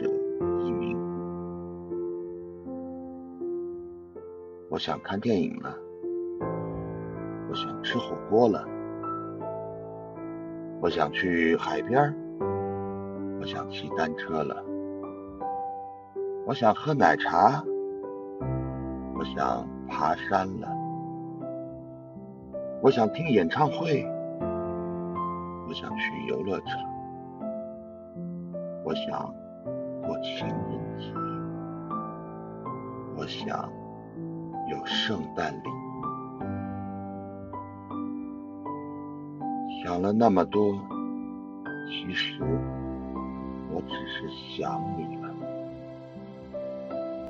者一名。我想看电影了，我想吃火锅了，我想去海边，我想骑单车了，我想喝奶茶，我想爬山了，我想听演唱会，我想去游乐场，我想过情人节，我想。有圣诞礼物，想了那么多，其实我只是想你了。